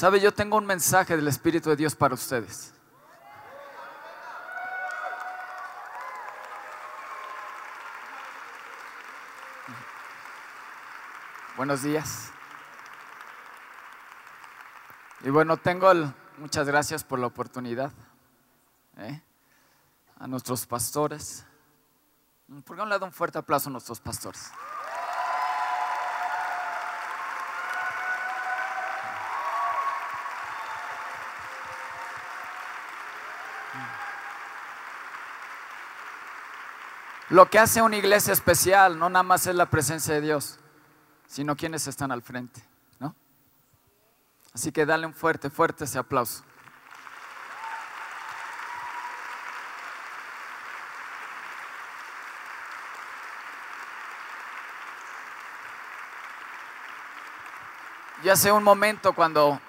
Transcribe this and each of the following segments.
Sabe, yo tengo un mensaje del Espíritu de Dios para ustedes. Buenos días. Y bueno, tengo muchas gracias por la oportunidad. ¿eh? A nuestros pastores. ¿Por le da un fuerte aplauso a nuestros pastores? Lo que hace una iglesia especial no nada más es la presencia de Dios, sino quienes están al frente, ¿no? Así que dale un fuerte, fuerte ese aplauso. Y hace un momento cuando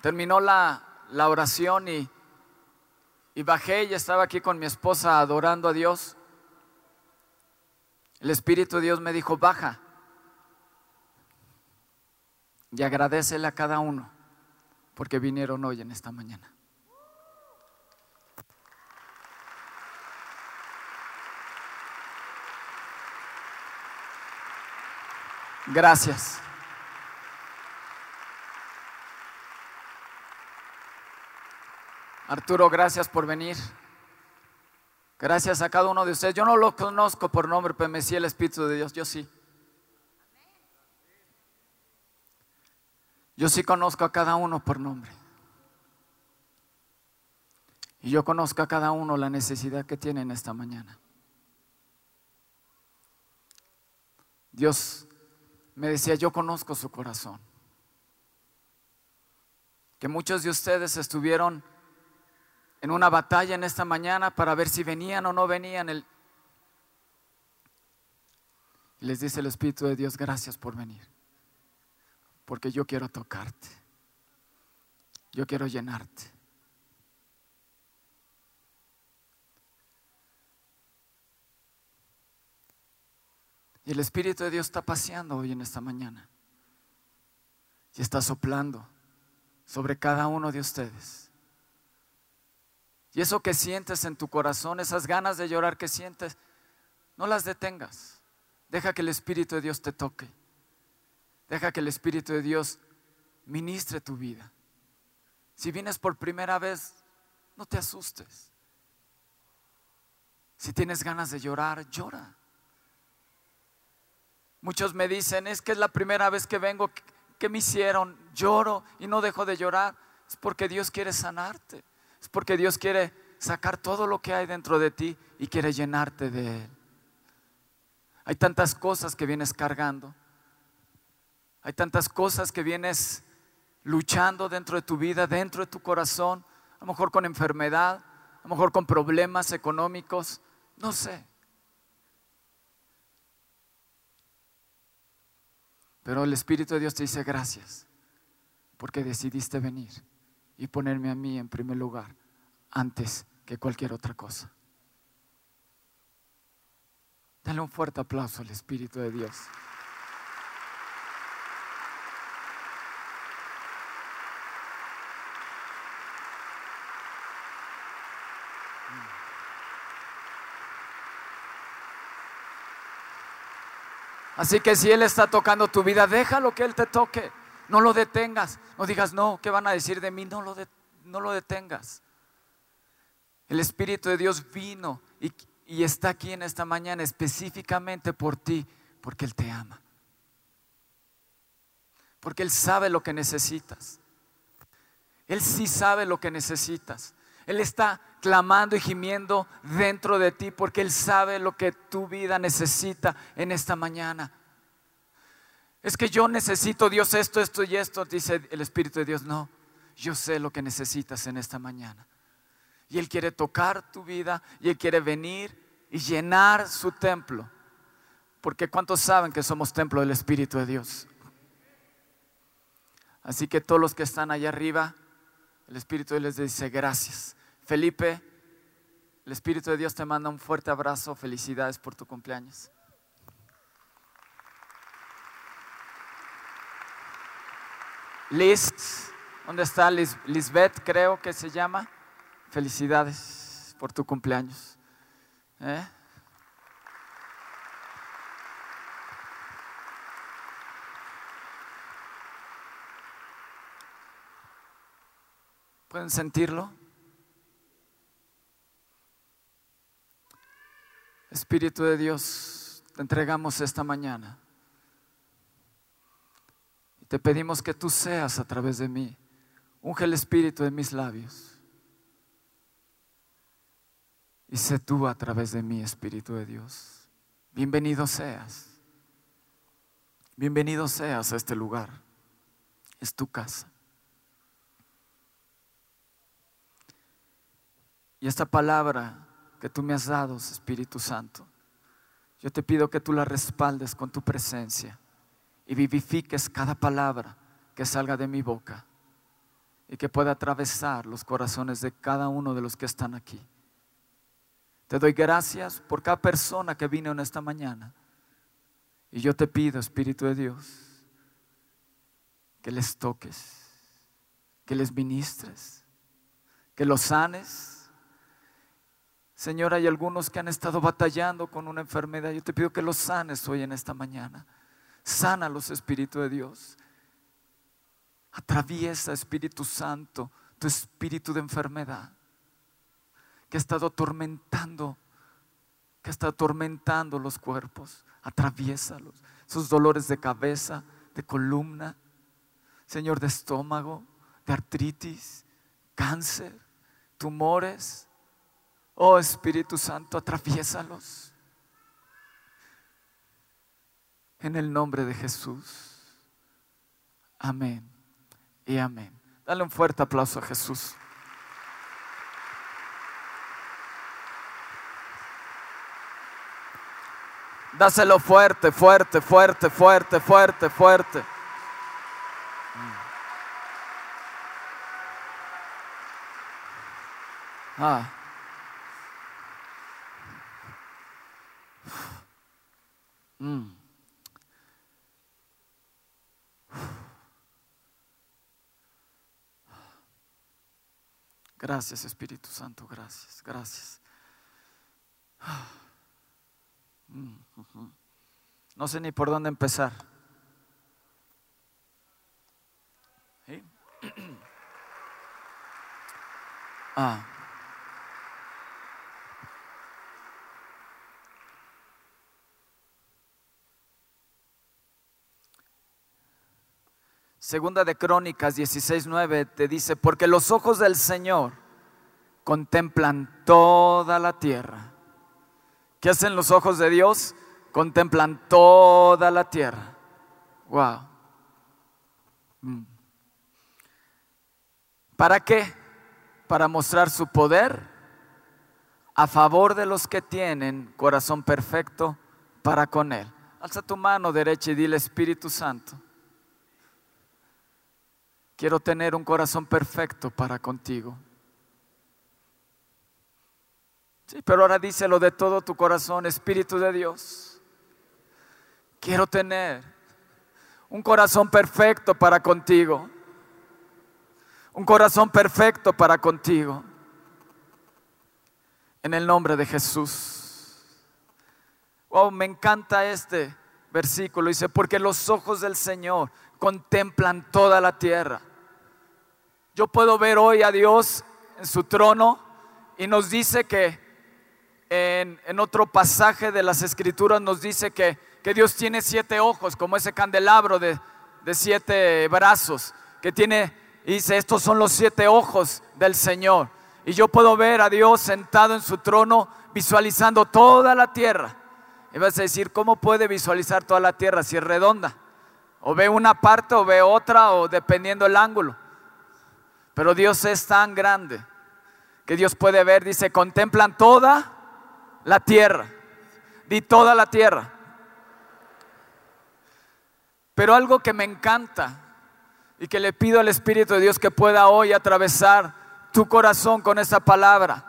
terminó la, la oración y, y bajé y estaba aquí con mi esposa adorando a Dios, el Espíritu de Dios me dijo, baja y agradecele a cada uno porque vinieron hoy en esta mañana. Gracias. Arturo, gracias por venir. Gracias a cada uno de ustedes. Yo no lo conozco por nombre, pero me sí el Espíritu de Dios. Yo sí. Yo sí conozco a cada uno por nombre. Y yo conozco a cada uno la necesidad que tienen esta mañana. Dios me decía, yo conozco su corazón. Que muchos de ustedes estuvieron en una batalla en esta mañana para ver si venían o no venían. El... Les dice el Espíritu de Dios, gracias por venir, porque yo quiero tocarte, yo quiero llenarte. Y el Espíritu de Dios está paseando hoy en esta mañana. Y está soplando sobre cada uno de ustedes. Y eso que sientes en tu corazón, esas ganas de llorar que sientes, no las detengas. Deja que el Espíritu de Dios te toque. Deja que el Espíritu de Dios ministre tu vida. Si vienes por primera vez, no te asustes. Si tienes ganas de llorar, llora. Muchos me dicen, es que es la primera vez que vengo, ¿qué me hicieron? Lloro y no dejo de llorar. Es porque Dios quiere sanarte. Porque Dios quiere sacar todo lo que hay dentro de ti y quiere llenarte de Él. Hay tantas cosas que vienes cargando. Hay tantas cosas que vienes luchando dentro de tu vida, dentro de tu corazón, a lo mejor con enfermedad, a lo mejor con problemas económicos, no sé. Pero el Espíritu de Dios te dice gracias porque decidiste venir y ponerme a mí en primer lugar antes que cualquier otra cosa. Dale un fuerte aplauso al Espíritu de Dios. Así que si Él está tocando tu vida, déjalo que Él te toque. No lo detengas. No digas, no, ¿qué van a decir de mí? No lo, detengas. El Espíritu de Dios vino y, y está aquí en esta mañana específicamente por ti, porque Él te ama. Porque Él sabe lo que necesitas. Él sí sabe lo que necesitas. Él está clamando y gimiendo dentro de ti porque Él sabe lo que tu vida necesita en esta mañana. Es que yo necesito Dios esto, esto y esto, dice el Espíritu de Dios. No, yo sé lo que necesitas en esta mañana. Y Él quiere tocar tu vida y Él quiere venir y llenar su templo. Porque ¿cuántos saben que somos templo del Espíritu de Dios? Así que todos los que están allá arriba, el Espíritu de Dios les dice gracias. Felipe, el Espíritu de Dios te manda un fuerte abrazo, felicidades por tu cumpleaños. Liz, ¿Dónde está Lisbeth, creo que se llama? Felicidades por tu cumpleaños. ¿Eh? ¿Pueden sentirlo? Espíritu de Dios, te entregamos esta mañana. Y te pedimos que tú seas a través de mí. Unge el espíritu de mis labios. Y sé tú a través de mí, Espíritu de Dios. Bienvenido seas. Bienvenido seas a este lugar. Es tu casa. Y esta palabra que tú me has dado, Espíritu Santo, yo te pido que tú la respaldes con tu presencia y vivifiques cada palabra que salga de mi boca y que pueda atravesar los corazones de cada uno de los que están aquí. Te doy gracias por cada persona que vino en esta mañana. Y yo te pido, Espíritu de Dios, que les toques, que les ministres, que los sanes Señor, hay algunos que han estado batallando con una enfermedad. Yo te pido que los sanes hoy en esta mañana. Sana los Espíritu de Dios. Atraviesa, Espíritu Santo, tu espíritu de enfermedad que ha estado atormentando, que está atormentando los cuerpos. Atraviésalos. Sus dolores de cabeza, de columna, Señor, de estómago, de artritis, cáncer, tumores Oh Espíritu Santo, atraviésalos. En el nombre de Jesús. Amén y amén. Dale un fuerte aplauso a Jesús. Dáselo fuerte, fuerte, fuerte, fuerte, fuerte, fuerte. Ah. Mm. Gracias Espíritu Santo, gracias, gracias. No sé ni por dónde empezar. Ah. Segunda de Crónicas 16:9 te dice, porque los ojos del Señor contemplan toda la tierra. ¿Qué hacen los ojos de Dios? Contemplan toda la tierra. Wow. Mm. ¿Para qué? Para mostrar su poder a favor de los que tienen corazón perfecto para con Él. Alza tu mano derecha y dile Espíritu Santo Quiero tener un corazón perfecto para contigo. Sí, pero ahora díselo de todo tu corazón, Espíritu de Dios. Quiero tener un corazón perfecto para contigo. Un corazón perfecto para contigo. En el nombre de Jesús. Oh, me encanta este versículo. Dice, porque los ojos del Señor contemplan toda la tierra yo puedo ver hoy a Dios en su trono y nos dice que en, otro pasaje de las escrituras nos dice que, Dios tiene siete ojos, como ese candelabro de, de siete brazos, que tiene, dice, estos son los siete ojos del Señor. Y yo puedo ver a Dios sentado en su trono, visualizando toda la tierra. Y vas a decir, ¿cómo puede visualizar toda la tierra si es redonda? O ve una parte o ve otra, o dependiendo el ángulo. Pero Dios es tan grande que Dios puede ver, dice, contemplan toda la tierra. Di toda la tierra. Pero algo que me encanta y que le pido al Espíritu de Dios que pueda hoy atravesar tu corazón con esa palabra.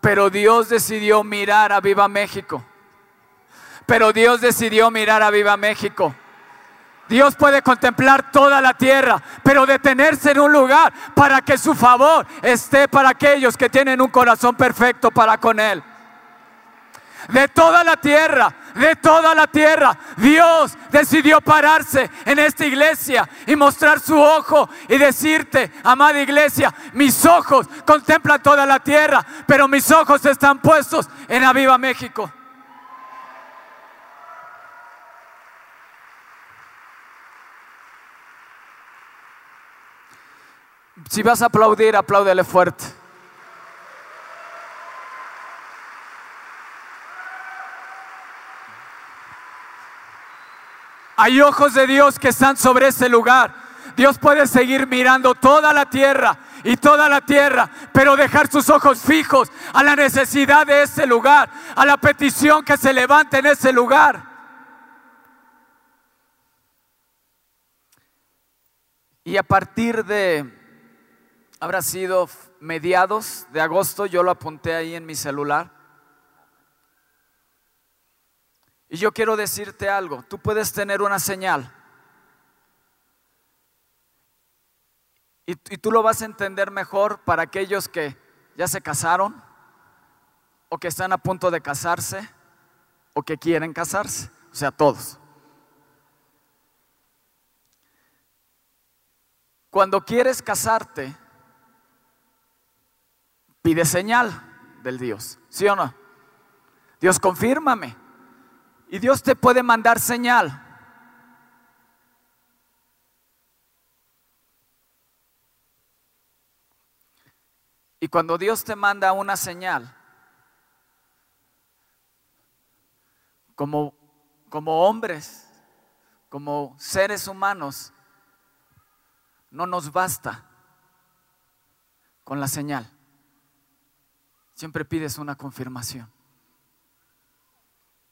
Pero Dios decidió mirar a Viva México. Pero Dios decidió mirar a Viva México. Dios puede contemplar toda la tierra, pero detenerse en un lugar para que su favor esté para aquellos que tienen un corazón perfecto para con Él. De toda la tierra, de toda la tierra, Dios decidió pararse en esta iglesia y mostrar su ojo y decirte, amada iglesia, mis ojos contemplan toda la tierra, pero mis ojos están puestos en Aviva México. Si vas a aplaudir, apláudele fuerte. Hay ojos de Dios que están sobre ese lugar. Dios puede seguir mirando toda la tierra y toda la tierra, pero dejar sus ojos fijos a la necesidad de ese lugar, a la petición que se levante en ese lugar. Y a partir de habrá sido mediados de agosto, yo lo apunté ahí en mi celular. Y yo quiero decirte algo, tú puedes tener una señal. Y, tú lo vas a entender mejor para aquellos que ya se casaron o que están a punto de casarse o que quieren casarse, o sea, todos. Cuando quieres casarte, pide señal del Dios, ¿sí o no? Dios, confírmame. Y Dios te puede mandar señal. Y cuando Dios te manda una señal, como, como hombres, como seres humanos, no nos basta con la señal. Siempre pides una confirmación.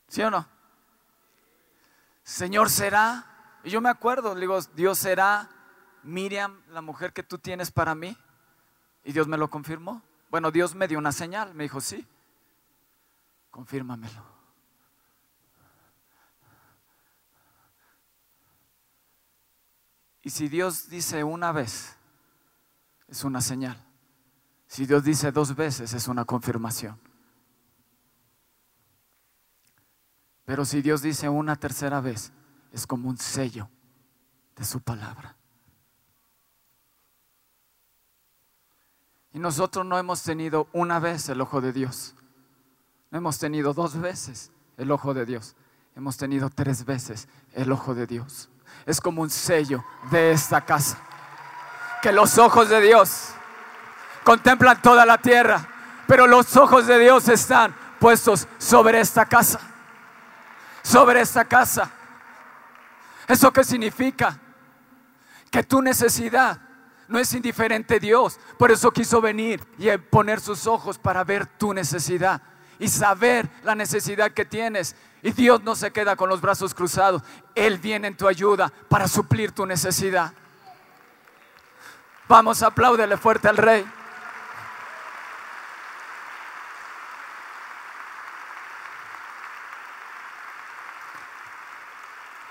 ¿Sí o no? Señor, ¿será? Y yo me acuerdo, digo, Dios será Miriam, la mujer que tú tienes para mí. Y Dios me lo confirmó. Bueno, Dios me dio una señal, me dijo, sí, confírmamelo. Y si Dios dice una vez, es una señal. Si Dios dice dos veces es una confirmación. Pero si Dios dice una tercera vez, es como un sello de su palabra. Y nosotros no hemos tenido una vez el ojo de Dios. No hemos tenido dos veces el ojo de Dios. Hemos tenido tres veces el ojo de Dios. Es como un sello de esta casa. Que los ojos de Dios contemplan toda la tierra, pero los ojos de Dios están puestos sobre esta casa. Sobre esta casa. ¿Eso qué significa? Que tu necesidad no es indiferente a Dios. Por eso quiso venir y poner sus ojos para ver tu necesidad y saber la necesidad que tienes. Y Dios no se queda con los brazos cruzados. Él viene en tu ayuda para suplir tu necesidad. Vamos, apláudele fuerte al Rey.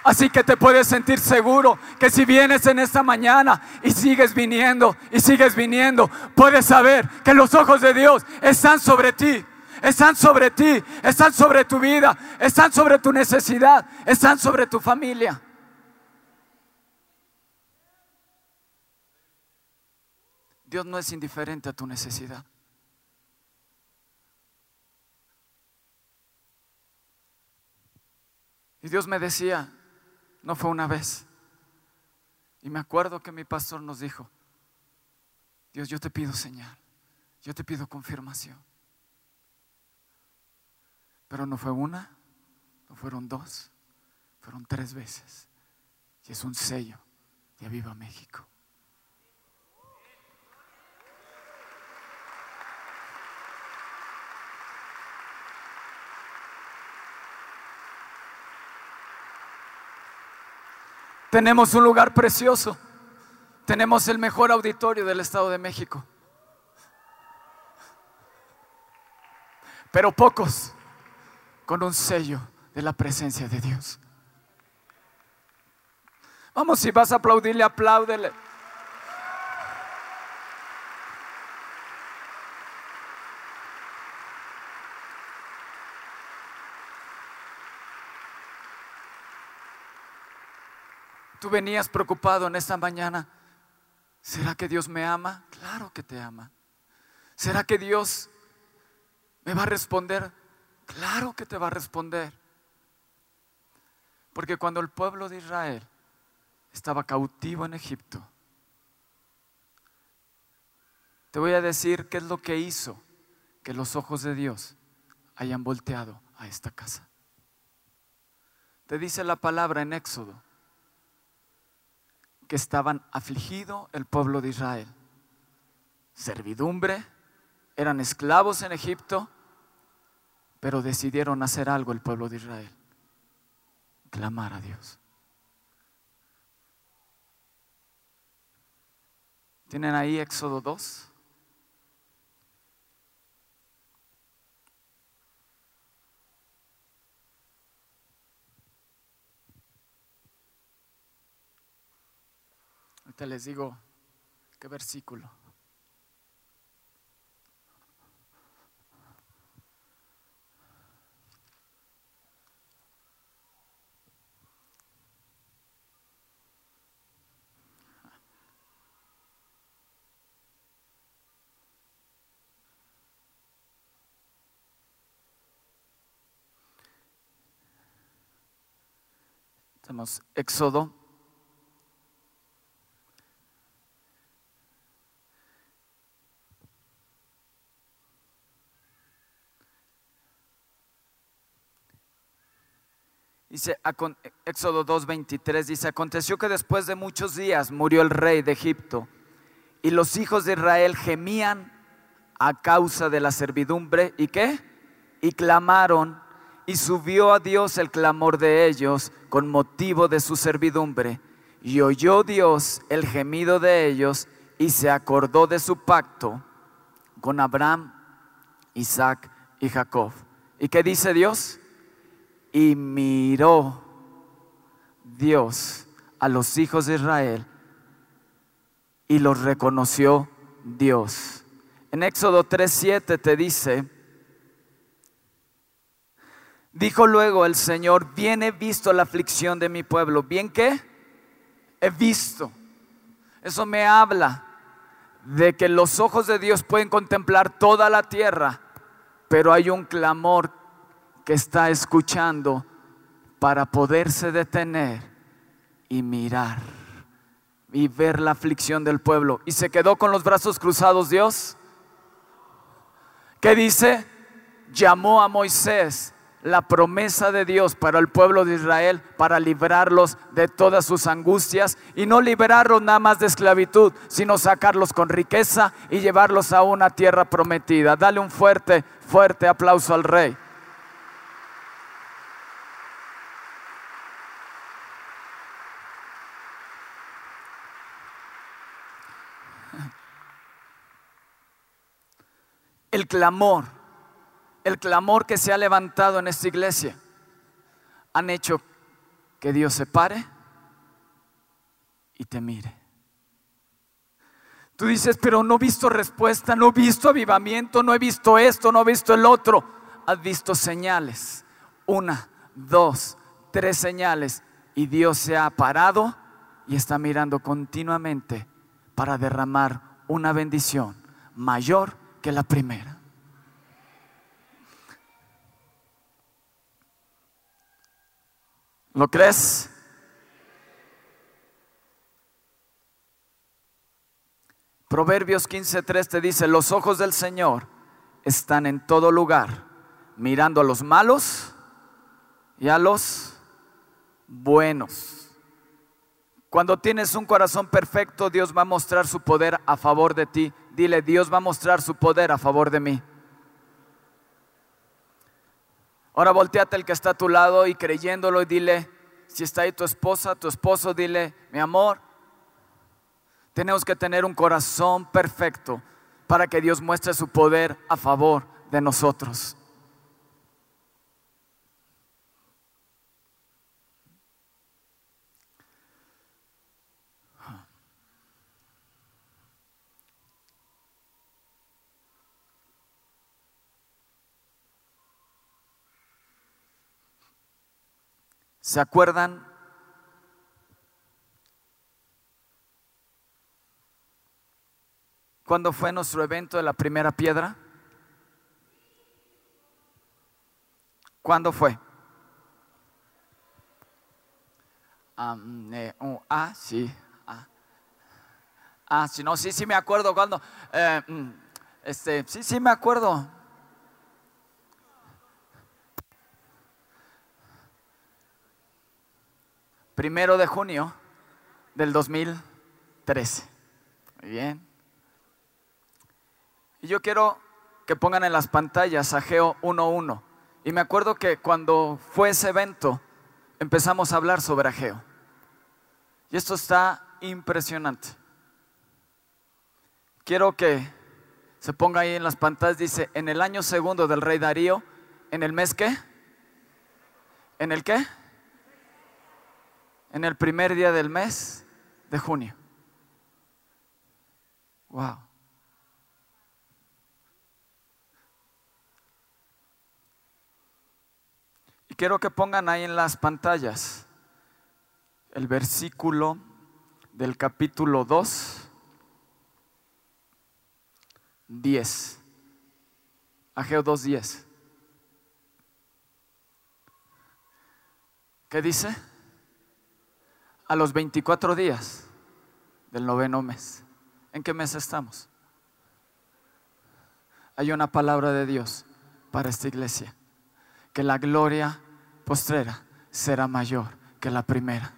Así que te puedes sentir seguro que si vienes en esta mañana y sigues viniendo y sigues viniendo, puedes saber que los ojos de Dios están sobre ti. Están sobre ti, están sobre tu vida, están sobre tu necesidad, están sobre tu familia. Dios no es indiferente a tu necesidad. Y Dios me decía, no fue una vez. Y me acuerdo que mi pastor nos dijo, Dios, yo te pido señal, yo te pido confirmación. Pero no fue una, no fueron dos, fueron tres veces. Y es un sello de Aviva México. Tenemos un lugar precioso. Tenemos el mejor auditorio del Estado de México. Pero pocos con un sello de la presencia de Dios. Vamos, si vas a aplaudirle, apláudele. Tú venías preocupado en esta mañana. ¿Será que Dios me ama? Claro que te ama. ¿Será que Dios me va a responder? Claro que te va a responder. Porque cuando el pueblo de Israel estaba cautivo en Egipto, te voy a decir qué es lo que hizo que los ojos de Dios hayan volteado a esta casa. Te dice la palabra en Éxodo que estaban afligido el pueblo de Israel. Servidumbre, eran esclavos en Egipto, pero decidieron hacer algo el pueblo de Israel, clamar a Dios. ¿Tienen ahí Éxodo 2? Te les digo qué versículo. Tenemos Éxodo Dice Éxodo 2:23, dice, aconteció que después de muchos días murió el rey de Egipto y los hijos de Israel gemían a causa de la servidumbre y qué? Y clamaron y subió a Dios el clamor de ellos con motivo de su servidumbre. Y oyó Dios el gemido de ellos y se acordó de su pacto con Abraham, Isaac y Jacob. ¿Y qué dice Dios? Y miró Dios a los hijos de Israel y los reconoció Dios. En Éxodo 3:7 te dice, dijo luego el Señor, bien he visto la aflicción de mi pueblo. ¿Bien qué? He visto. Eso me habla de que los ojos de Dios pueden contemplar toda la tierra, pero hay un clamor que está escuchando para poderse detener y mirar y ver la aflicción del pueblo. ¿Y se quedó con los brazos cruzados Dios? ¿Qué dice? Llamó a Moisés la promesa de Dios para el pueblo de Israel, para librarlos de todas sus angustias y no liberarlos nada más de esclavitud, sino sacarlos con riqueza y llevarlos a una tierra prometida. Dale un fuerte, fuerte aplauso al rey. El clamor, el clamor que se ha levantado en esta iglesia, han hecho que Dios se pare y te mire. Tú dices, pero no he visto respuesta, no he visto avivamiento, no he visto esto, no he visto el otro. Has visto señales. Una, dos, tres señales. Y Dios se ha parado y está mirando continuamente para derramar una bendición mayor que la primera. ¿Lo crees? Proverbios 15:3 te dice, los ojos del Señor están en todo lugar, mirando a los malos y a los buenos. Cuando tienes un corazón perfecto, Dios va a mostrar su poder a favor de ti. Dile, Dios va a mostrar su poder a favor de mí. Ahora volteate el que está a tu lado y creyéndolo y dile, si está ahí tu esposa, tu esposo, dile, mi amor, tenemos que tener un corazón perfecto para que Dios muestre su poder a favor de nosotros. ¿Se acuerdan? ¿Cuándo fue nuestro evento de la primera piedra? ¿Cuándo fue? Eh, ah, sí. Ah. ah, sí, no, sí, sí me acuerdo cuando. Eh, mm, este, sí, sí me acuerdo. Primero de junio del 2013. Muy bien. Y yo quiero que pongan en las pantallas Ageo 1.1. Y me acuerdo que cuando fue ese evento, empezamos a hablar sobre Ageo. Y esto está impresionante. Quiero que se ponga ahí en las pantallas, dice, en el año segundo del rey Darío, ¿en el mes qué? ¿En el qué? En el primer día del mes de junio. Wow. Y quiero que pongan ahí en las pantallas el versículo del capítulo 2, 10. Ageo 2, 10. ¿Qué dice? A los 24 días del noveno mes. ¿En qué mes estamos? Hay una palabra de Dios para esta iglesia, que la gloria postrera será mayor que la primera.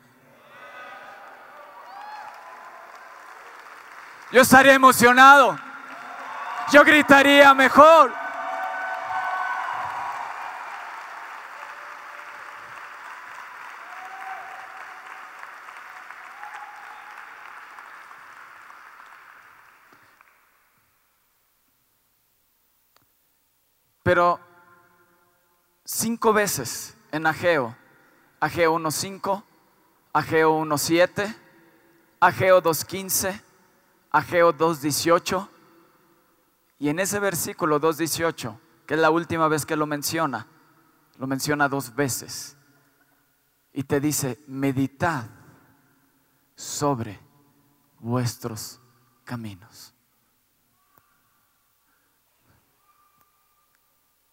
Yo estaría emocionado. Yo gritaría mejor. Pero cinco veces en Ageo, Ageo 1.5, Ageo 1.7, Ageo 2.15, Ageo 2.18. Y en ese versículo 2.18, que es la última vez que lo menciona, lo menciona dos veces. Y te dice, meditad sobre vuestros caminos.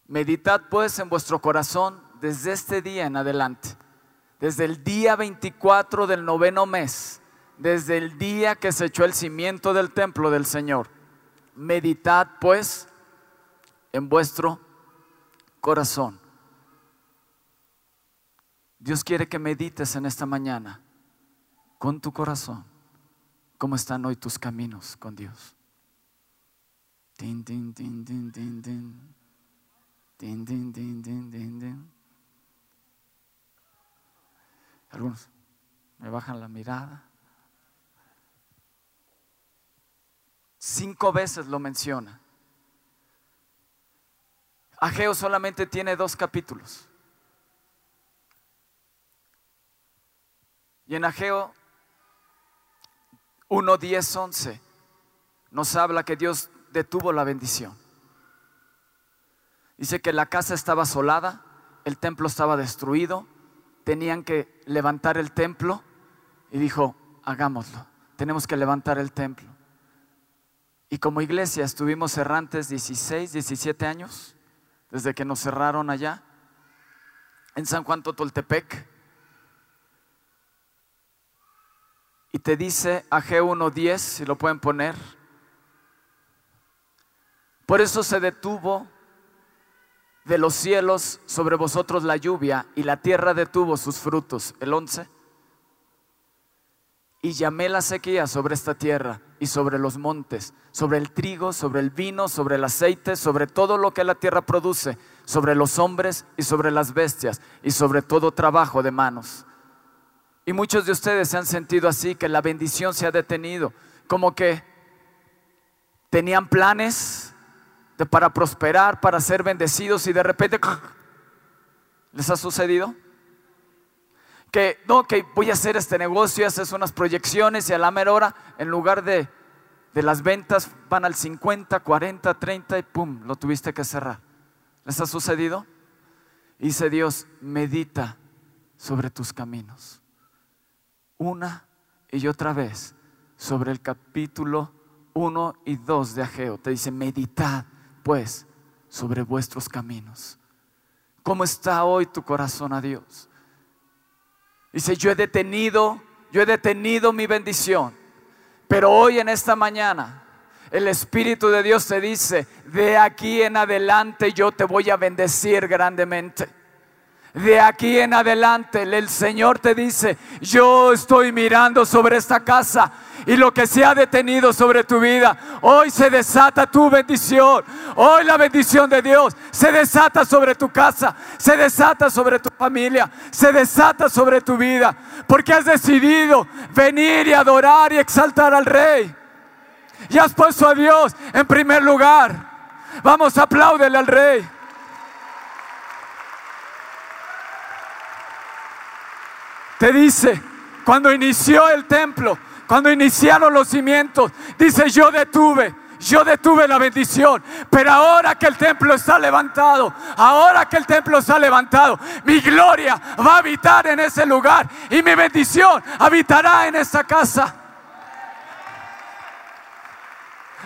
Meditad pues en vuestro corazón desde este día en adelante, desde el día 24 del noveno mes desde el día que se echó el cimiento del templo del Señor. Meditad pues en vuestro corazón. Dios quiere que medites en esta mañana con tu corazón cómo están hoy tus caminos con Dios. Tin, tin, tin, tin, tin, tin, Algunos me bajan la mirada. Cinco veces lo menciona. Ageo solamente tiene dos capítulos. Y en Ageo 1, 10, 11 nos habla que Dios detuvo la bendición. Dice que la casa estaba asolada, el templo estaba destruido, tenían que levantar el templo y dijo, hagámoslo, tenemos que levantar el templo. Y como iglesia estuvimos errantes 16, 17 años, desde que nos cerraron allá, en San Juan Totoltepec. Y te dice a G1.10, si lo pueden poner, por eso se detuvo de los cielos sobre vosotros la lluvia y la tierra detuvo sus frutos. El 11 y llamé la sequía sobre esta tierra y sobre los montes, sobre el trigo, sobre el vino, sobre el aceite, sobre todo lo que la tierra produce, sobre los hombres y sobre las bestias y sobre todo trabajo de manos. Y muchos de ustedes se han sentido así, que la bendición se ha detenido, como que tenían planes para prosperar, para ser bendecidos y de repente les ha sucedido que no, que voy a hacer este negocio, haces unas proyecciones y a la mera hora, en lugar de, de las ventas, van al 50, 40, 30 y pum, lo tuviste que cerrar. ¿Les ha sucedido? Dice Dios, medita sobre tus caminos. Una y otra vez sobre el capítulo 1 y 2 de Ageo. Te dice, meditad sobre vuestros caminos. ¿Cómo está hoy tu corazón a Dios? Dice, yo he detenido, yo he detenido mi bendición, pero hoy en esta mañana el Espíritu de Dios te dice, de aquí en adelante yo te voy a bendecir grandemente. De aquí en adelante el Señor te dice, yo estoy mirando sobre esta casa y lo que se ha detenido sobre tu vida, hoy se desata tu bendición. Hoy la bendición de Dios se desata sobre tu casa, se desata sobre tu familia, se desata sobre tu vida, porque has decidido venir y adorar y exaltar al Rey. Y has puesto a Dios en primer lugar. Vamos, apláudele al Rey. Te dice, cuando inició el templo, cuando iniciaron los cimientos, dice, yo detuve, yo detuve la bendición, pero ahora que el templo está levantado, ahora que el templo está levantado, mi gloria va a habitar en ese lugar y mi bendición habitará en esta casa.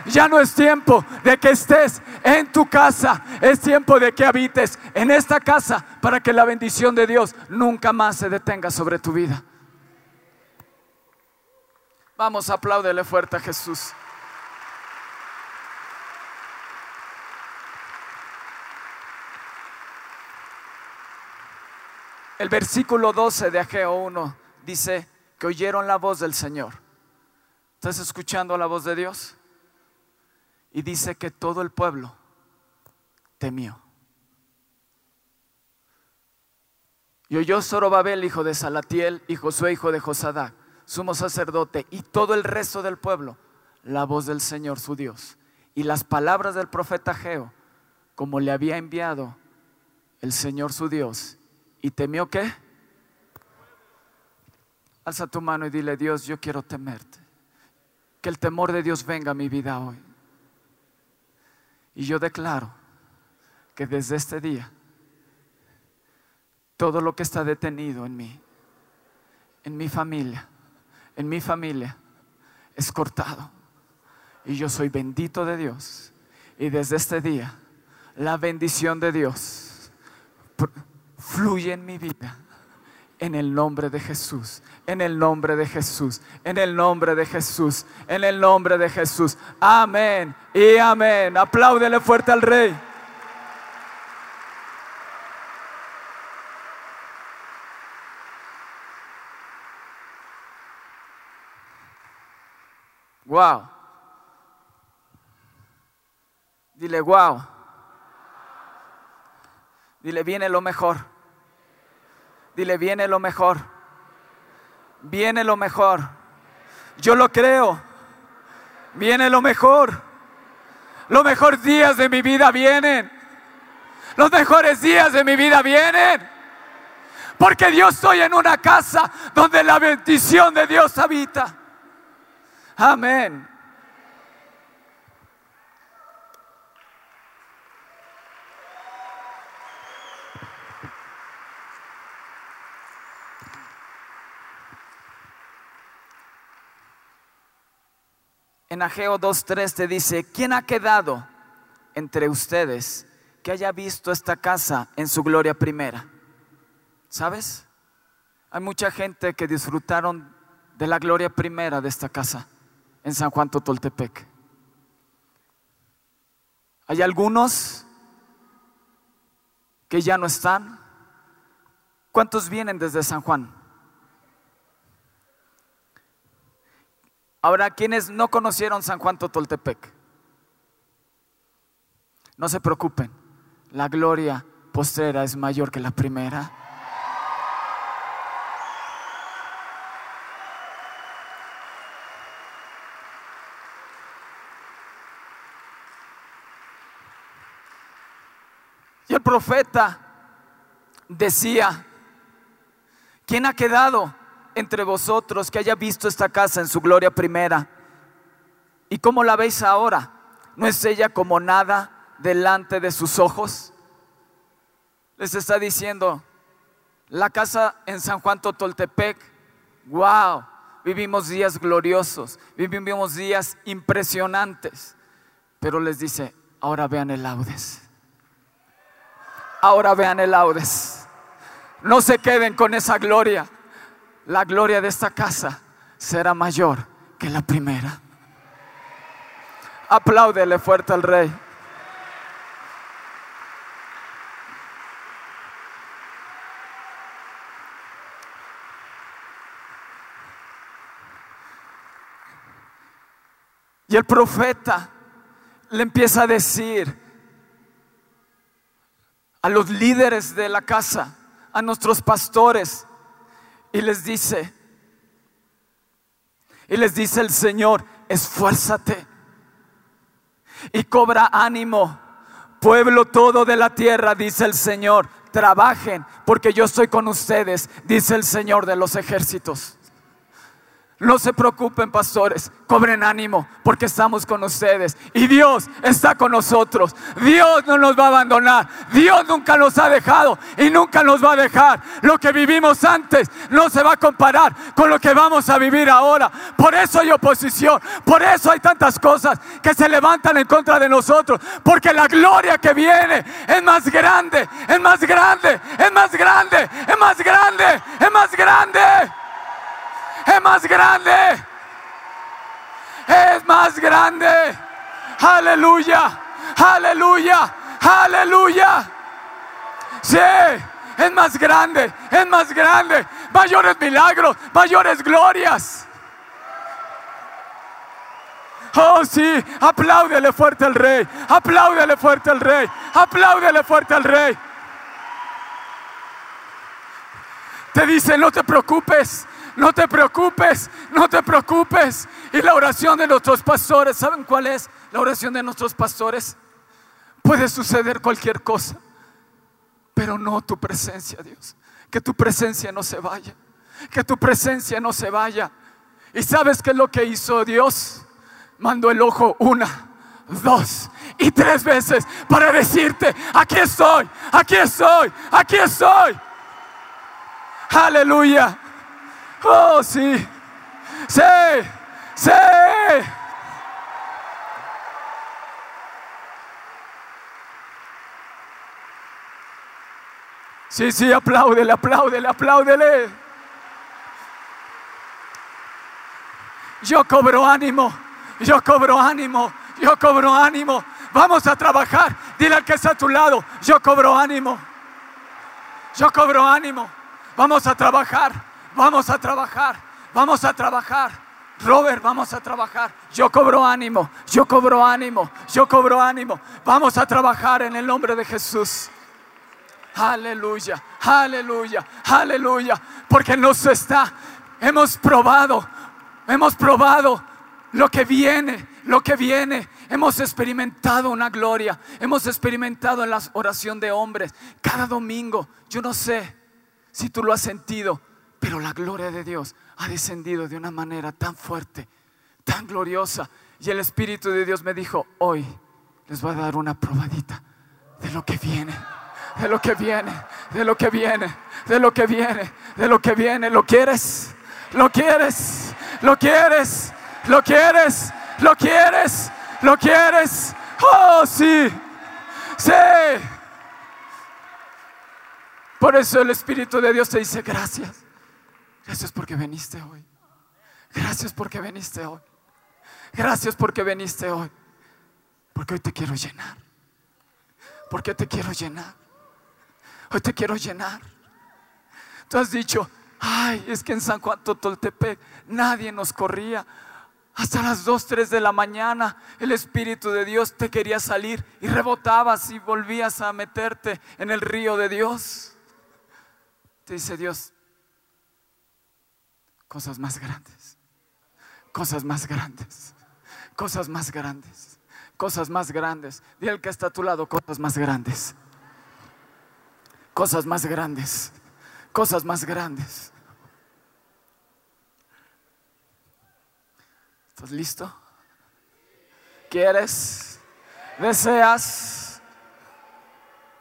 Ya no es tiempo de que estés en tu casa, es tiempo de que habites en esta casa para que la bendición de Dios nunca más se detenga sobre tu vida. Vamos, apláudele fuerte a Jesús. El versículo 12 de Ageo 1 dice que oyeron la voz del Señor. ¿Estás escuchando la voz de Dios? Y dice que todo el pueblo temió. Y oyó Zorobabel, hijo de Salatiel, y Josué, hijo de Josadac, sumo sacerdote, y todo el resto del pueblo, la voz del Señor su Dios, y las palabras del profeta Geo, como le había enviado el Señor su Dios. ¿Y temió qué? Alza tu mano y dile, Dios, yo quiero temerte. Que el temor de Dios venga a mi vida hoy. Y yo declaro que desde este día, todo lo que está detenido en mí, en mi familia, en mi familia, es cortado. Y yo soy bendito de Dios. Y desde este día, la bendición de Dios fluye en mi vida. En el nombre de Jesús, en el nombre de Jesús, en el nombre de Jesús, en el nombre de Jesús. Amén y amén. Apláudele fuerte al Rey. Wow. Dile, wow. Dile, viene lo mejor. Dile, viene lo mejor. Viene lo mejor. Yo lo creo. Viene lo mejor. Los mejores días de mi vida vienen. Los mejores días de mi vida vienen. Porque yo estoy en una casa donde la bendición de Dios habita. Amén. En Ageo 2.3 te dice, ¿quién ha quedado entre ustedes que haya visto esta casa en su gloria primera? ¿Sabes? Hay mucha gente que disfrutaron de la gloria primera de esta casa en San Juan Totoltepec. Hay algunos que ya no están. ¿Cuántos vienen desde San Juan? Ahora, quienes no conocieron San Juan Totoltepec, no se preocupen, la gloria postera es mayor que la primera. Y el profeta decía, ¿quién ha quedado entre vosotros que haya visto esta casa en su gloria primera. ¿Y cómo la veis ahora? ¿No es ella como nada delante de sus ojos? Les está diciendo, La casa en San Juan Totoltepec, wow, vivimos días gloriosos, vivimos días impresionantes. Pero les dice, ahora vean el laudes. Ahora vean el laudes. No se queden con esa gloria. La gloria de esta casa será mayor que la primera. Apláudele fuerte al rey. Y el profeta le empieza a decir a los líderes de la casa, a nuestros pastores, y les dice, y les dice el Señor, esfuérzate y cobra ánimo. Pueblo todo de la tierra, dice el Señor, trabajen porque yo estoy con ustedes, dice el Señor de los ejércitos. No se preocupen, pastores, cobren ánimo porque estamos con ustedes y Dios está con nosotros. Dios no nos va a abandonar. Dios nunca nos ha dejado y nunca nos va a dejar. Lo que vivimos antes no se va a comparar con lo que vamos a vivir ahora. Por eso hay oposición, por eso hay tantas cosas que se levantan en contra de nosotros, porque la gloria que viene es más grande, es más grande, es más grande, es más grande, es más grande es más grande. Es más grande. Aleluya. Aleluya. Aleluya. Sí, es más grande. Es más grande. Mayores milagros. Mayores glorias. Oh, sí, apláudele fuerte al rey. Apláudele fuerte al rey. Apláudele fuerte al rey. Te dice, no te preocupes, no te preocupes, no te preocupes. Y la oración de nuestros pastores, ¿saben cuál es la oración de nuestros pastores? Puede suceder cualquier cosa, pero no tu presencia, Dios. Que tu presencia no se vaya, que tu presencia no se vaya. ¿Y sabes qué es lo que hizo Dios? Mandó el ojo una, dos y tres veces para decirte, aquí estoy, aquí estoy, aquí estoy. Aleluya. Oh, sí. Sí. Sí. Sí, sí, apláudele, apláudele, apláudele. Yo cobro ánimo, yo cobro ánimo, yo cobro ánimo. Vamos a trabajar. Dile al que está a tu lado, yo cobro ánimo. Yo cobro ánimo. Vamos a trabajar. Vamos a trabajar, vamos a trabajar. Robert, vamos a trabajar. Yo cobro ánimo, yo cobro ánimo, yo cobro ánimo. Vamos a trabajar en el nombre de Jesús. Aleluya, aleluya, aleluya. Porque nos está, hemos probado, hemos probado lo que viene, lo que viene. Hemos experimentado una gloria, hemos experimentado en la oración de hombres. Cada domingo, yo no sé si tú lo has sentido, pero la gloria de Dios ha descendido de una manera tan fuerte, tan gloriosa. Y el Espíritu de Dios me dijo, hoy les voy a dar una probadita de lo que viene, de lo que viene, de lo que viene, de lo que viene, de lo que viene. ¿Lo quieres? ¿Lo quieres? ¿Lo quieres? ¿Lo quieres? ¿Lo quieres? ¿Lo quieres? Oh, sí. Sí. Por eso el Espíritu de Dios te dice gracias. Gracias porque viniste hoy. Gracias porque viniste hoy. Gracias porque viniste hoy. Porque hoy te quiero llenar. Porque te quiero llenar. Hoy te quiero llenar. Tú has dicho, ay, es que en San Juan Totoltepec nadie nos corría. Hasta las 2, 3 de la mañana el Espíritu de Dios te quería salir y rebotabas y volvías a meterte en el río de Dios. Te dice Dios, cosas más grandes, cosas más grandes, cosas más grandes, cosas más grandes. Dile al que está a tu lado, cosas más grandes, cosas más grandes, cosas más grandes. ¿Estás listo? ¿Quieres? ¿Deseas?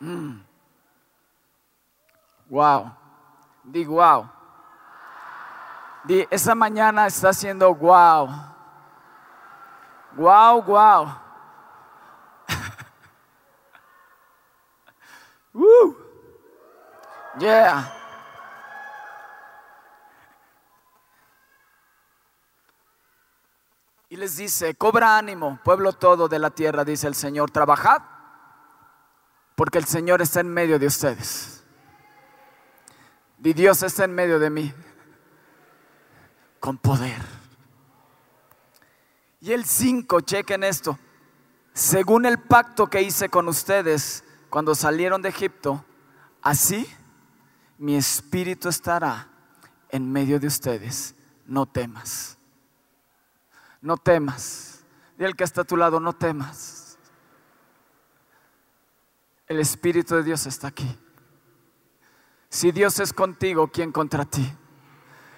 Mm. Wow. Di wow. Di, esa mañana está haciendo wow. Wow, wow. Woo. Yeah. Y les dice, cobra ánimo, pueblo todo de la tierra, dice el Señor, trabajad, porque el Señor está en medio de ustedes. Y Dios está en medio de mí, con poder. Y el 5, chequen esto, según el pacto que hice con ustedes cuando salieron de Egipto, así mi espíritu estará en medio de ustedes, no temas. No temas. Y el que está a tu lado, no temas. El Espíritu de Dios está aquí. Si Dios es contigo, ¿quién contra ti?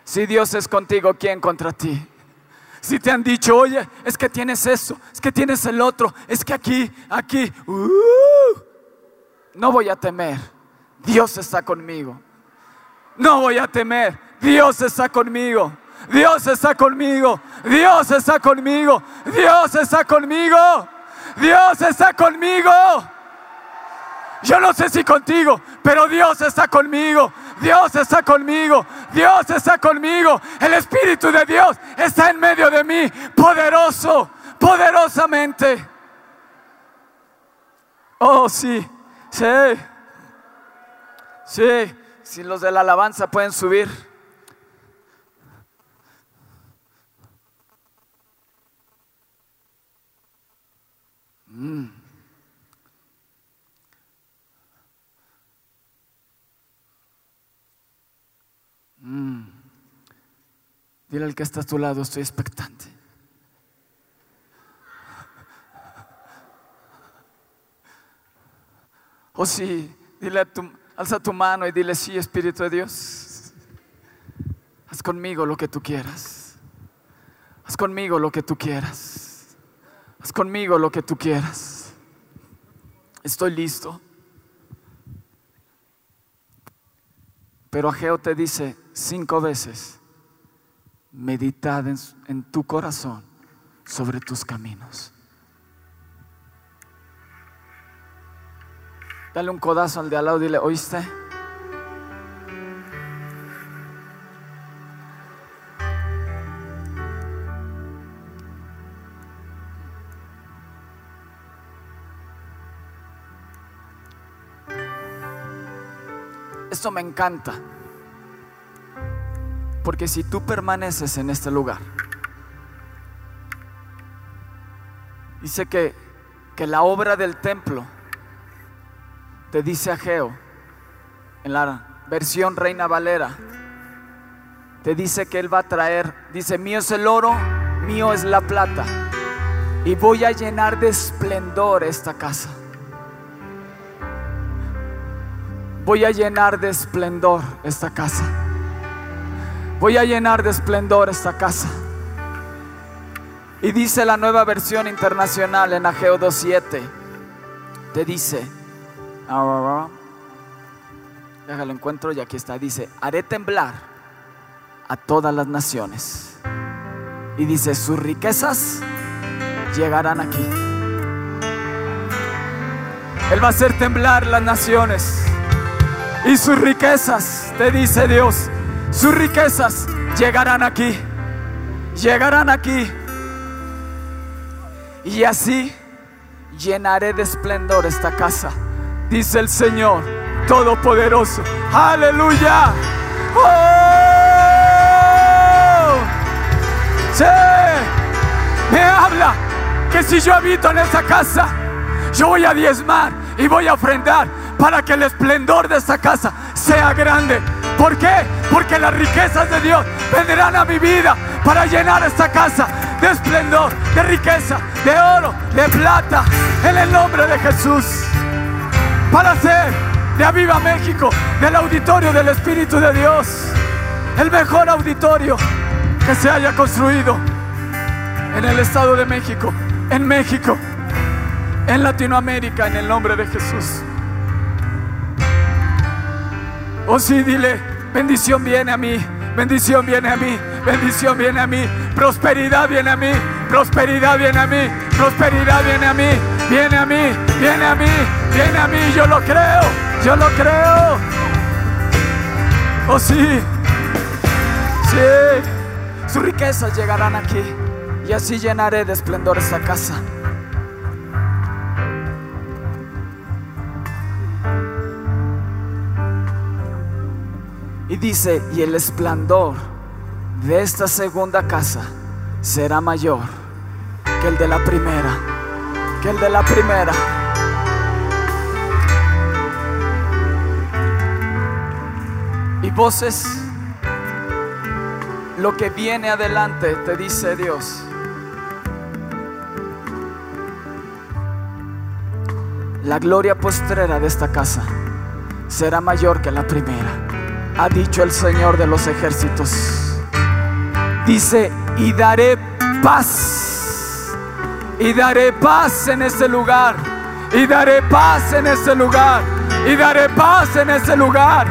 Si Dios es contigo, ¿quién contra ti? Si te han dicho, oye, es que tienes eso, es que tienes el otro, es que aquí, aquí, uh, no voy a temer. Dios está conmigo. No voy a temer. Dios está conmigo. Dios está conmigo. Dios está conmigo. Dios está conmigo. Dios está conmigo. Yo no sé si contigo, pero Dios está conmigo. Dios está conmigo. Dios está conmigo. El Espíritu de Dios está en medio de mí. Poderoso, poderosamente. Oh, sí, sí. Sí, si los de la alabanza pueden subir. Mm. Mm. Dile al que está a tu lado, estoy expectante. O oh, sí, dile a tu, alza tu mano y dile, sí, Espíritu de Dios, haz conmigo lo que tú quieras. Haz conmigo lo que tú quieras. Haz conmigo lo que tú quieras. Estoy listo. Pero Ageo te dice cinco veces, meditad en, tu corazón sobre tus caminos. Dale un codazo al de al lado y dile, ¿oíste? Me encanta. Porque si tú permaneces en este lugar, dice que, que la obra del templo, te dice Ageo, en la versión Reina Valera, te dice que Él va a traer, dice, mío es el oro, mío es la plata, y voy a llenar de esplendor esta casa. Voy a llenar de esplendor esta casa. Voy a llenar de esplendor esta casa. Y dice la nueva versión internacional en Ageo 2.7, te dice, déjalo encuentro y aquí está, dice, haré temblar a todas las naciones. Y dice, sus riquezas llegarán aquí. Él va a hacer temblar las naciones. Y sus riquezas, te dice Dios, sus riquezas llegarán aquí. Llegarán aquí. Y así llenaré de esplendor esta casa, dice el Señor Todopoderoso. Aleluya. ¡Oh! Sí. Me habla que si yo habito en esta casa, yo voy a diezmar y voy a ofrendar para que el esplendor de esta casa sea grande. ¿Por qué? Porque las riquezas de Dios vendrán a mi vida para llenar esta casa de esplendor, de riqueza, de oro, de plata, en el nombre de Jesús. Para hacer de Aviva México, del auditorio del Espíritu de Dios, el mejor auditorio que se haya construido en el Estado de México, en México, en Latinoamérica, en el nombre de Jesús. Oh sí, dile, Bendición viene a mí, bendición viene a mí, bendición viene a mí, prosperidad viene a mí, prosperidad viene a mí, prosperidad viene a mí, viene a mí, viene a mí, viene a mí, yo lo creo, yo lo creo. Oh sí, sí, sus riquezas llegarán aquí y así llenaré de esplendor esta casa. Y dice, y el esplendor de esta segunda casa será mayor que el de la primera, que el de la primera. Y voces, lo que viene adelante, te dice Dios. La gloria postrera de esta casa será mayor que la primera, ha dicho el Señor de los ejércitos. Dice, y daré paz, y daré paz en este lugar, y daré paz en este lugar, y daré paz en este lugar,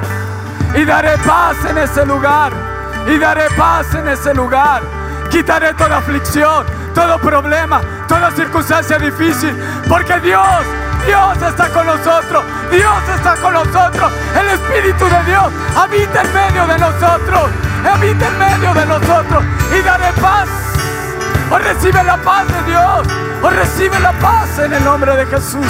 y daré paz en este lugar, y daré paz en este lugar. Quitaré toda aflicción, todo problema, toda circunstancia difícil, porque Dios Dios está con nosotros. Dios está con nosotros. El Espíritu de Dios habita en medio de nosotros. Habita en medio de nosotros. Y daré paz. O recibe la paz de Dios. O recibe la paz en el nombre de Jesús.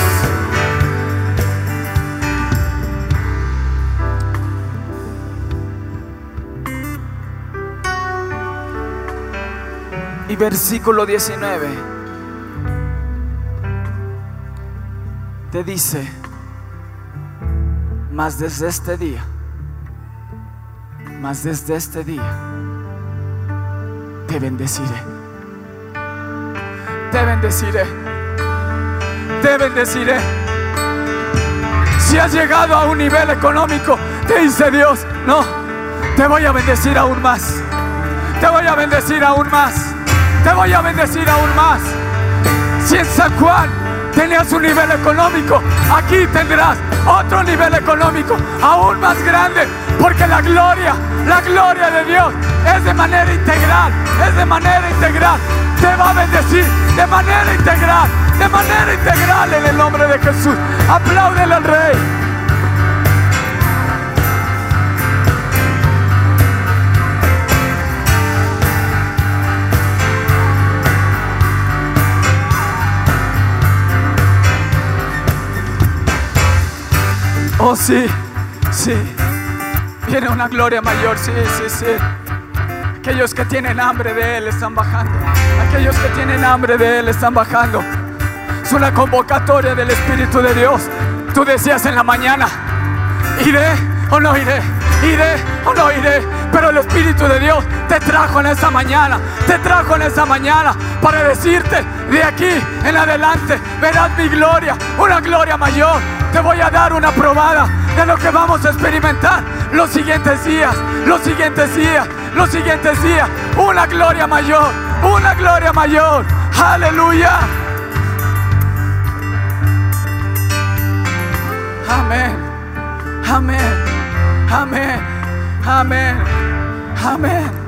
Y versículo 19 te dice, mas desde este día, mas desde este día, te bendeciré. Te bendeciré. Te bendeciré. Si has llegado a un nivel económico, te dice Dios, no, te voy a bendecir aún más. Te voy a bendecir aún más. Te voy a bendecir aún más. Si en San Juan tenías un nivel económico, aquí tendrás otro nivel económico aún más grande, porque la gloria, la gloria de Dios es de manera integral, es de manera integral. Te va a bendecir de manera integral, de manera integral en el nombre de Jesús. Apláudele Oh, sí, sí. Viene una gloria mayor, sí, sí, sí. Aquellos que tienen hambre de Él están bajando. Aquellos que tienen hambre de Él están bajando. Es una convocatoria del Espíritu de Dios. Tú decías en la mañana, iré o no iré, iré o no iré. Pero el Espíritu de Dios te trajo en esa mañana, te trajo en esa mañana para decirte, de aquí en adelante verás mi gloria, una gloria mayor. Te voy a dar una probada de lo que vamos a experimentar los siguientes días, los siguientes días, los siguientes días. Una gloria mayor, una gloria mayor. Aleluya. Amén, amén, amén, amén, amén.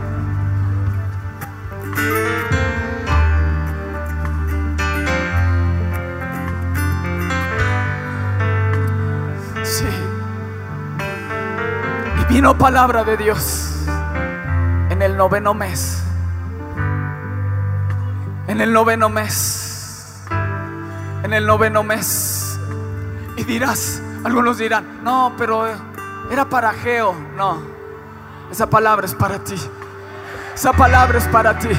Vino palabra de Dios en el noveno mes. En el noveno mes. En el noveno mes. Y dirás, algunos dirán, no, pero era para Geo. No, esa palabra es para ti. Esa palabra es para ti.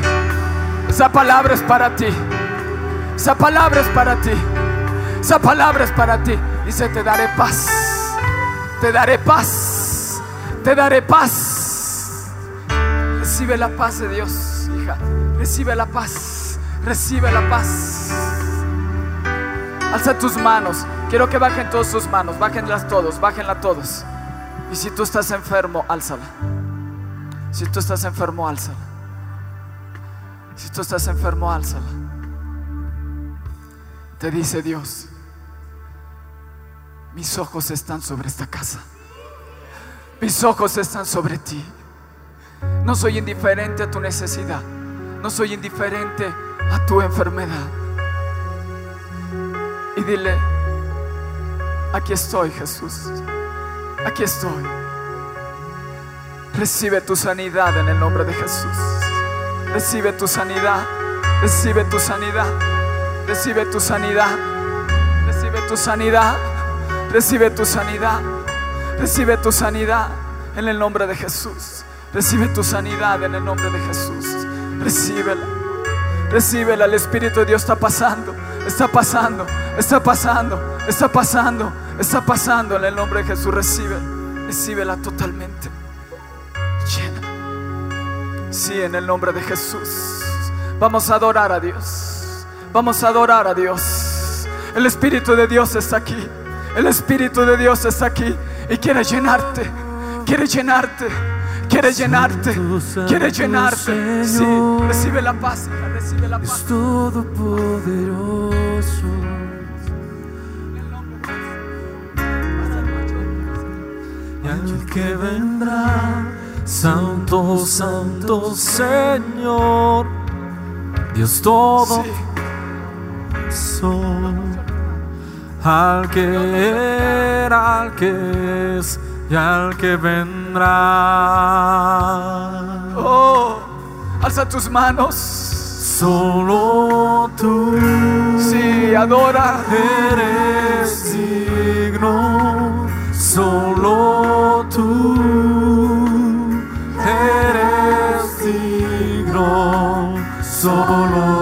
Esa palabra es para ti. Esa palabra es para ti. Esa palabra es para ti. Dice, te daré paz. Te daré paz. Te daré paz. Recibe la paz de Dios, hija. Recibe la paz. Recibe la paz. Alza tus manos. Quiero que bajen todas sus manos. Bájenlas todos. Bájenla todos. Y si tú estás enfermo, álzala. Si tú estás enfermo, álzala. Si tú estás enfermo, álzala. Te dice Dios, mis ojos están sobre esta casa. Mis ojos están sobre ti. No soy indiferente a tu necesidad. No soy indiferente a tu enfermedad. Y dile, aquí estoy Jesús. Aquí estoy. Recibe tu sanidad en el nombre de Jesús. Recibe tu sanidad. Recibe tu sanidad. Recibe tu sanidad. Recibe tu sanidad. Recibe tu sanidad. Recibe tu sanidad en el nombre de Jesús. Recibe tu sanidad en el nombre de Jesús. Recíbela. Recíbela. El Espíritu de Dios está pasando. Está pasando. Está pasando. Está pasando. Está pasando en el nombre de Jesús. Recibe. Recíbela totalmente. Llena. Sí, en el nombre de Jesús. Vamos a adorar a Dios. Vamos a adorar a Dios. El Espíritu de Dios está aquí. El Espíritu de Dios está aquí y quiere llenarte. Quiere llenarte. Quiere llenarte. Quiere llenarte. Sí, recibe la paz. Recibe la paz. Es todopoderoso. Y el que vendrá, Santo, Santo Señor, Dios todo son al que era, al que es y al que vendrá. Oh, alza tus manos. Solo tú Sí, adora. eres digno, solo tú eres digno, solo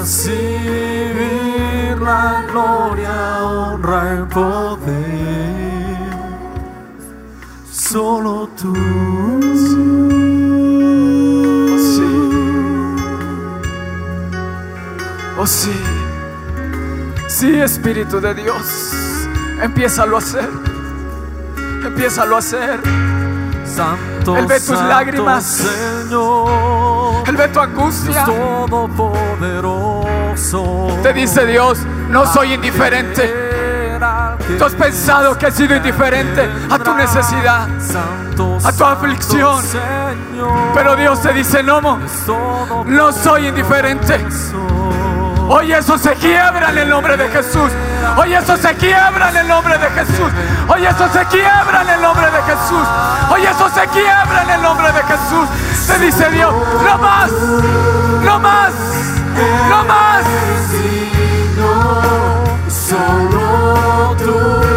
recibir la gloria, honra y poder. Solo tú. Sí. Oh sí. Sí, Espíritu de Dios. Empiézalo a hacer. Empiézalo a hacer. Santo, Él ve tus Santo lágrimas. Señor, Él ve tu angustia. todopoderoso. Te dice Dios, no soy indiferente. Tú has pensado que he sido indiferente a tu necesidad, a tu aflicción. Pero Dios te dice, no, no soy indiferente. Hoy eso se quiebra en el nombre de Jesús. Hoy eso se quiebra en el nombre de Jesús. Hoy eso se quiebra en el nombre de Jesús. Hoy eso se quiebra en el nombre de Jesús. Te dice Dios, no más, no más, no más. Solo tú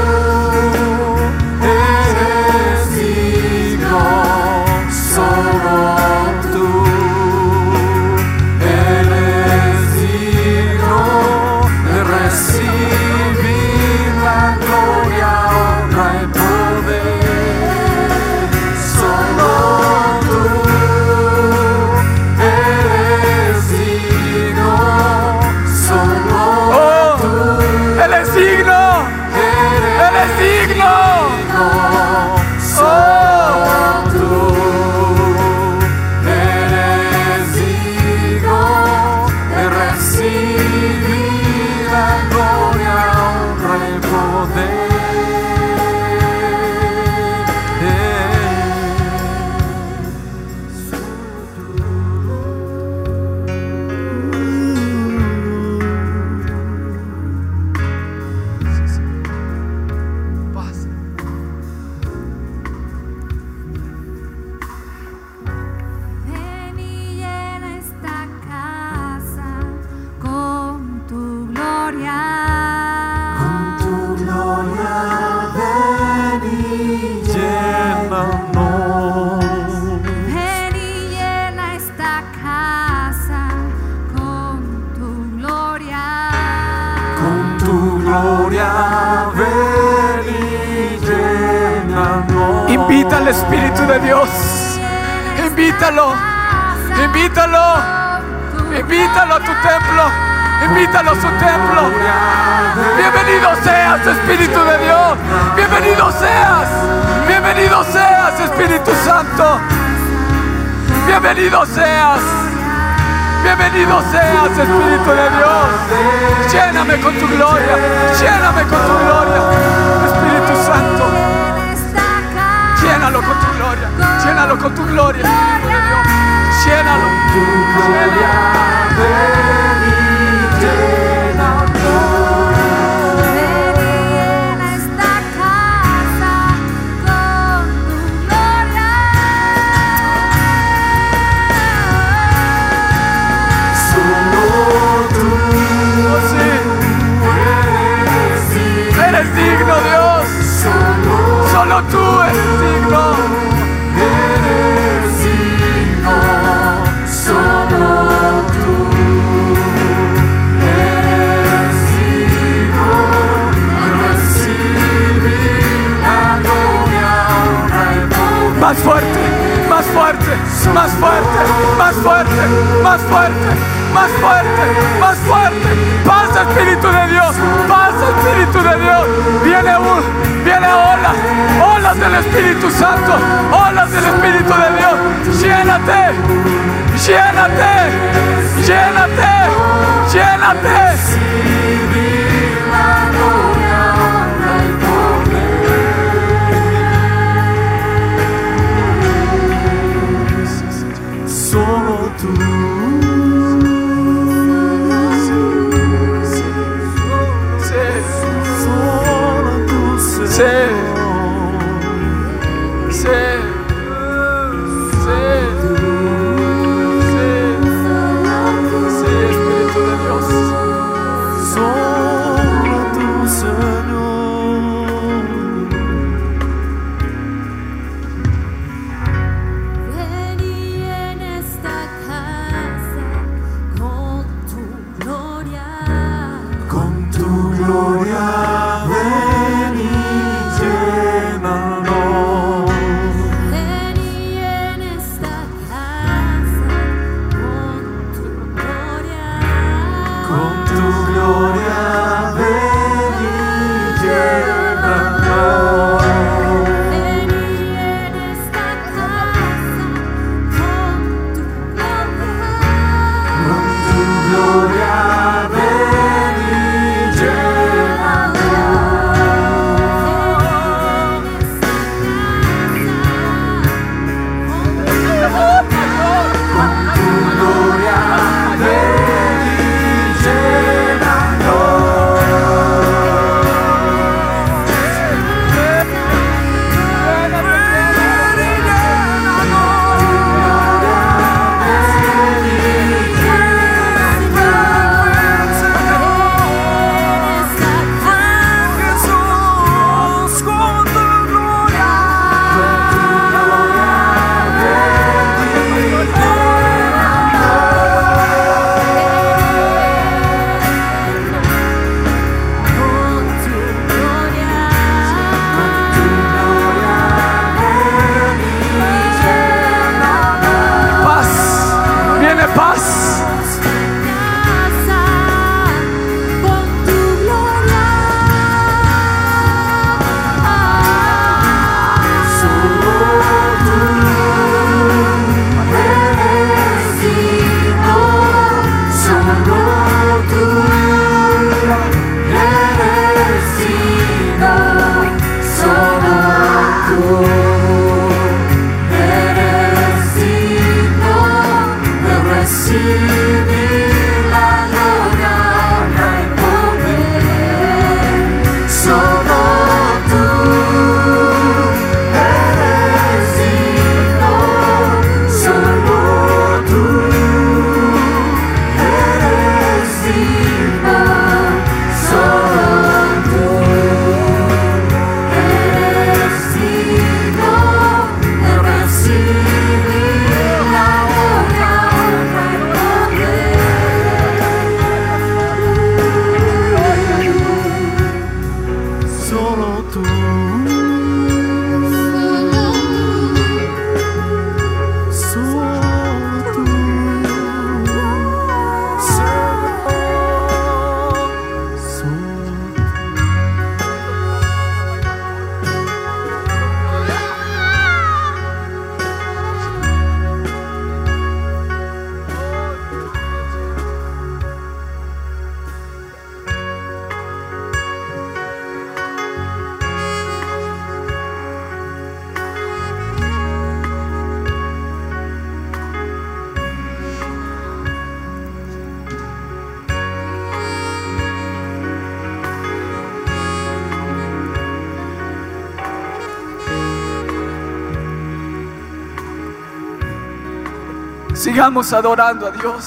Sigamos adorando a Dios.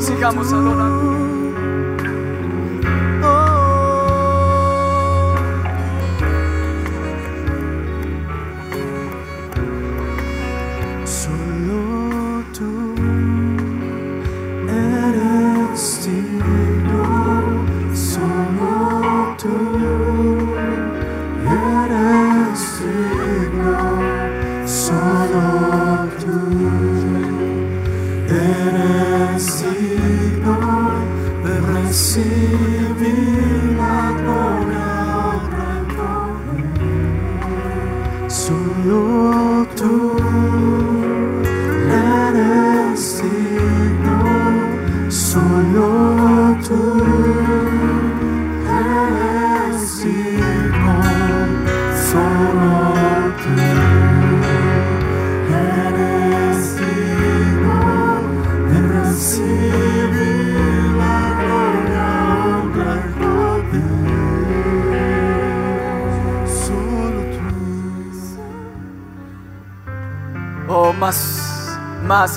Sigamos adorando.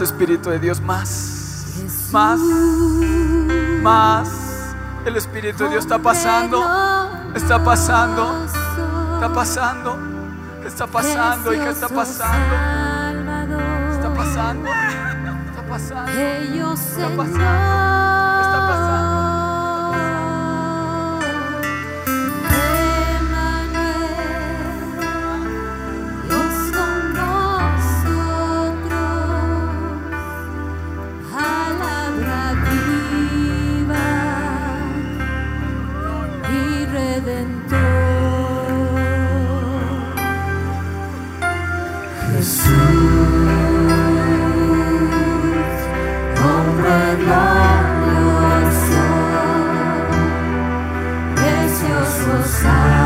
Espíritu de Dios, más, más, más. El Espíritu de Dios está pasando, está pasando, está pasando, está pasando, hija, está pasando, está pasando, está pasando, está pasando. Está pasando. nosso.